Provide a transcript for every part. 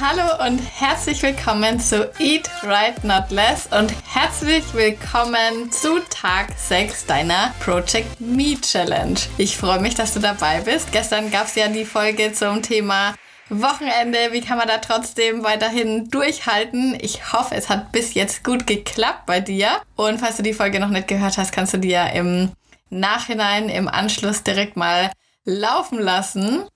Hallo und herzlich willkommen zu Eat Right Not Less und herzlich willkommen zu Tag 6 deiner Project Me Challenge. Ich freue mich, dass du dabei bist. Gestern gab es ja die Folge zum Thema Wochenende. Wie kann man da trotzdem weiterhin durchhalten? Ich hoffe, es hat bis jetzt gut geklappt bei dir. Und falls du die Folge noch nicht gehört hast, kannst du ja im Nachhinein, im Anschluss direkt mal laufen lassen.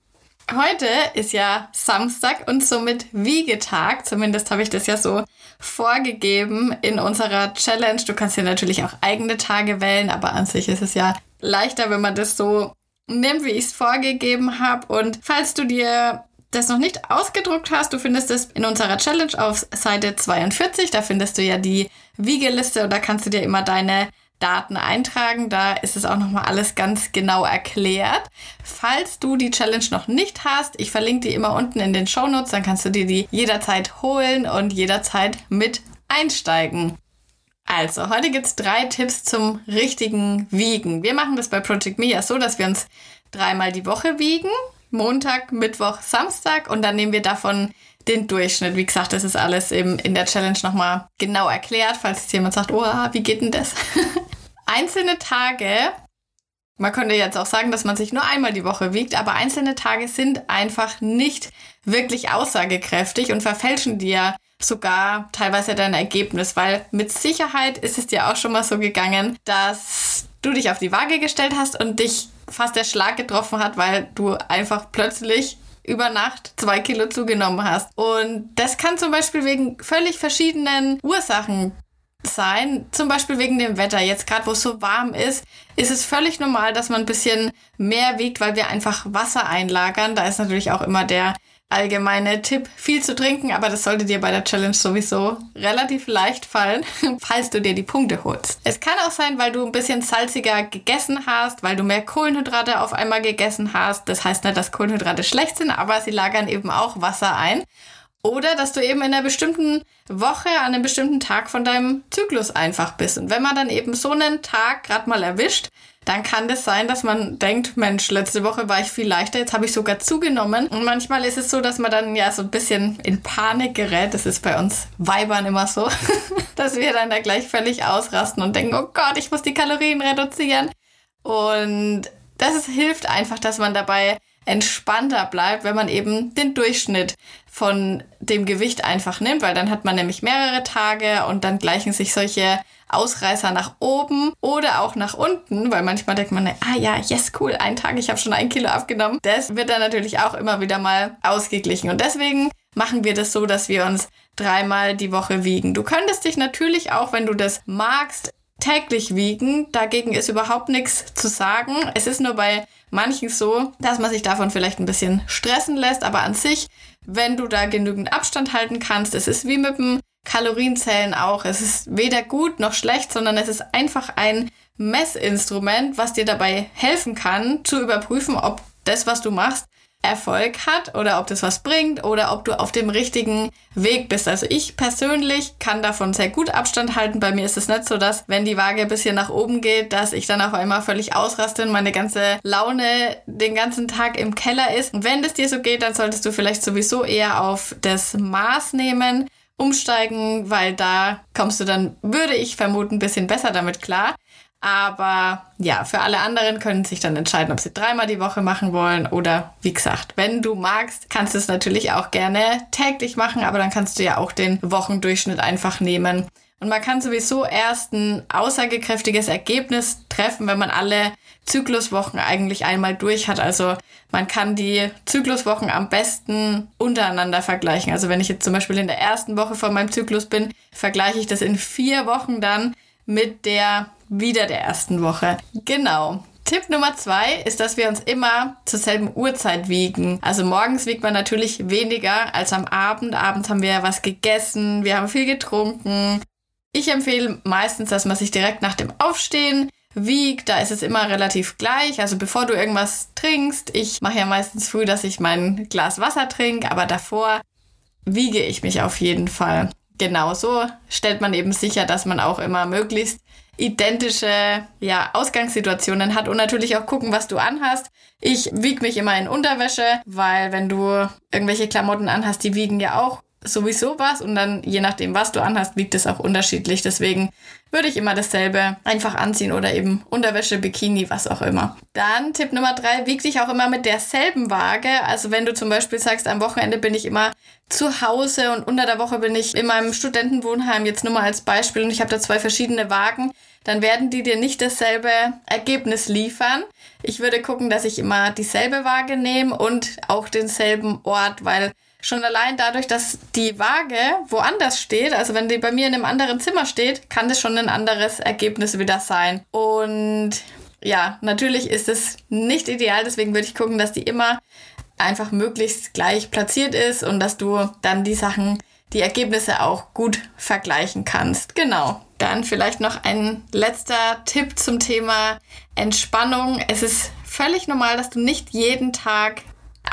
Heute ist ja Samstag und somit Wiegetag. Zumindest habe ich das ja so vorgegeben in unserer Challenge. Du kannst ja natürlich auch eigene Tage wählen, aber an sich ist es ja leichter, wenn man das so nimmt, wie ich es vorgegeben habe. Und falls du dir das noch nicht ausgedruckt hast, du findest es in unserer Challenge auf Seite 42. Da findest du ja die Wiegeliste und da kannst du dir immer deine Daten eintragen. Da ist es auch nochmal alles ganz genau erklärt. Falls du die Challenge noch nicht hast, ich verlinke die immer unten in den Show Notes, dann kannst du dir die jederzeit holen und jederzeit mit einsteigen. Also, heute gibt es drei Tipps zum richtigen Wiegen. Wir machen das bei Project Me ja so, dass wir uns dreimal die Woche wiegen. Montag, Mittwoch, Samstag und dann nehmen wir davon den Durchschnitt. Wie gesagt, das ist alles eben in der Challenge nochmal genau erklärt, falls jetzt jemand sagt, oh, wie geht denn das? einzelne Tage, man könnte jetzt auch sagen, dass man sich nur einmal die Woche wiegt, aber einzelne Tage sind einfach nicht wirklich aussagekräftig und verfälschen dir sogar teilweise dein Ergebnis, weil mit Sicherheit ist es dir auch schon mal so gegangen, dass du dich auf die Waage gestellt hast und dich fast der Schlag getroffen hat, weil du einfach plötzlich über Nacht zwei Kilo zugenommen hast. Und das kann zum Beispiel wegen völlig verschiedenen Ursachen sein, zum Beispiel wegen dem Wetter. Jetzt gerade, wo es so warm ist, ist es völlig normal, dass man ein bisschen mehr wiegt, weil wir einfach Wasser einlagern. Da ist natürlich auch immer der allgemeine Tipp, viel zu trinken, aber das sollte dir bei der Challenge sowieso relativ leicht fallen, falls du dir die Punkte holst. Es kann auch sein, weil du ein bisschen salziger gegessen hast, weil du mehr Kohlenhydrate auf einmal gegessen hast. Das heißt nicht, dass Kohlenhydrate schlecht sind, aber sie lagern eben auch Wasser ein. Oder dass du eben in einer bestimmten Woche, an einem bestimmten Tag von deinem Zyklus einfach bist. Und wenn man dann eben so einen Tag gerade mal erwischt, dann kann das sein, dass man denkt, Mensch, letzte Woche war ich viel leichter, jetzt habe ich sogar zugenommen. Und manchmal ist es so, dass man dann ja so ein bisschen in Panik gerät. Das ist bei uns Weibern immer so, dass wir dann da gleich völlig ausrasten und denken, oh Gott, ich muss die Kalorien reduzieren. Und das hilft einfach, dass man dabei entspannter bleibt, wenn man eben den Durchschnitt von dem Gewicht einfach nimmt, weil dann hat man nämlich mehrere Tage und dann gleichen sich solche Ausreißer nach oben oder auch nach unten, weil manchmal denkt man, ah ja, yes, cool, ein Tag, ich habe schon ein Kilo abgenommen. Das wird dann natürlich auch immer wieder mal ausgeglichen und deswegen machen wir das so, dass wir uns dreimal die Woche wiegen. Du könntest dich natürlich auch, wenn du das magst, täglich wiegen. Dagegen ist überhaupt nichts zu sagen. Es ist nur bei manchen so, dass man sich davon vielleicht ein bisschen stressen lässt, aber an sich, wenn du da genügend Abstand halten kannst, es ist wie mit dem Kalorienzellen auch. Es ist weder gut noch schlecht, sondern es ist einfach ein Messinstrument, was dir dabei helfen kann, zu überprüfen, ob das, was du machst, Erfolg hat oder ob das was bringt oder ob du auf dem richtigen Weg bist. Also ich persönlich kann davon sehr gut Abstand halten. Bei mir ist es nicht so, dass wenn die Waage ein bisschen nach oben geht, dass ich dann auf einmal völlig ausraste und meine ganze Laune den ganzen Tag im Keller ist. Und wenn das dir so geht, dann solltest du vielleicht sowieso eher auf das Maß nehmen umsteigen, weil da kommst du dann, würde ich vermuten, ein bisschen besser damit klar. Aber ja, für alle anderen können sich dann entscheiden, ob sie dreimal die Woche machen wollen oder wie gesagt, wenn du magst, kannst du es natürlich auch gerne täglich machen, aber dann kannst du ja auch den Wochendurchschnitt einfach nehmen. Und man kann sowieso erst ein aussagekräftiges Ergebnis treffen, wenn man alle Zykluswochen eigentlich einmal durch hat. Also man kann die Zykluswochen am besten untereinander vergleichen. Also wenn ich jetzt zum Beispiel in der ersten Woche von meinem Zyklus bin, vergleiche ich das in vier Wochen dann mit der wieder der ersten Woche. Genau. Tipp Nummer zwei ist, dass wir uns immer zur selben Uhrzeit wiegen. Also morgens wiegt man natürlich weniger als am Abend. Abends haben wir was gegessen, wir haben viel getrunken. Ich empfehle meistens, dass man sich direkt nach dem Aufstehen wiegt. Da ist es immer relativ gleich. Also bevor du irgendwas trinkst, ich mache ja meistens früh, dass ich mein Glas Wasser trinke, aber davor wiege ich mich auf jeden Fall. Genauso stellt man eben sicher, dass man auch immer möglichst identische ja, Ausgangssituationen hat und natürlich auch gucken, was du anhast. Ich wiege mich immer in Unterwäsche, weil wenn du irgendwelche Klamotten anhast, die wiegen ja auch sowieso was und dann je nachdem, was du anhast, wiegt es auch unterschiedlich. Deswegen würde ich immer dasselbe einfach anziehen oder eben Unterwäsche, Bikini, was auch immer. Dann Tipp Nummer drei, wieg dich auch immer mit derselben Waage. Also wenn du zum Beispiel sagst, am Wochenende bin ich immer zu Hause und unter der Woche bin ich in meinem Studentenwohnheim, jetzt nur mal als Beispiel und ich habe da zwei verschiedene Wagen, dann werden die dir nicht dasselbe Ergebnis liefern. Ich würde gucken, dass ich immer dieselbe Waage nehme und auch denselben Ort, weil schon allein dadurch, dass die Waage woanders steht, also wenn die bei mir in einem anderen Zimmer steht, kann das schon ein anderes Ergebnis wieder sein. Und ja, natürlich ist es nicht ideal, deswegen würde ich gucken, dass die immer einfach möglichst gleich platziert ist und dass du dann die Sachen, die Ergebnisse auch gut vergleichen kannst. Genau. Dann vielleicht noch ein letzter Tipp zum Thema Entspannung. Es ist völlig normal, dass du nicht jeden Tag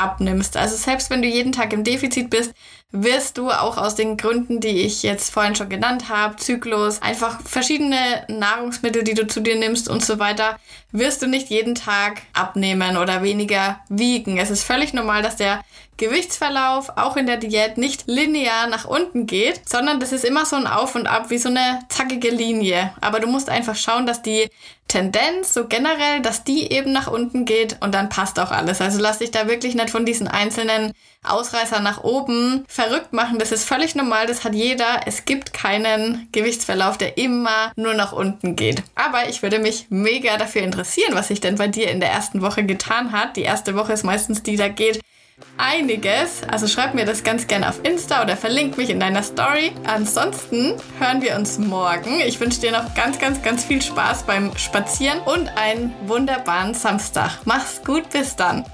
abnimmst. Also selbst wenn du jeden Tag im Defizit bist, wirst du auch aus den Gründen, die ich jetzt vorhin schon genannt habe, Zyklus, einfach verschiedene Nahrungsmittel, die du zu dir nimmst und so weiter, wirst du nicht jeden Tag abnehmen oder weniger wiegen. Es ist völlig normal, dass der Gewichtsverlauf auch in der Diät nicht linear nach unten geht, sondern das ist immer so ein Auf und Ab wie so eine zackige Linie. Aber du musst einfach schauen, dass die Tendenz so generell, dass die eben nach unten geht und dann passt auch alles. Also lass dich da wirklich nicht von diesen einzelnen Ausreißer nach oben verrückt machen. Das ist völlig normal, das hat jeder. Es gibt keinen Gewichtsverlauf, der immer nur nach unten geht. Aber ich würde mich mega dafür interessieren, was sich denn bei dir in der ersten Woche getan hat. Die erste Woche ist meistens die, da geht einiges. Also schreib mir das ganz gerne auf Insta oder verlink mich in deiner Story. Ansonsten hören wir uns morgen. Ich wünsche dir noch ganz, ganz, ganz viel Spaß beim Spazieren und einen wunderbaren Samstag. Mach's gut, bis dann.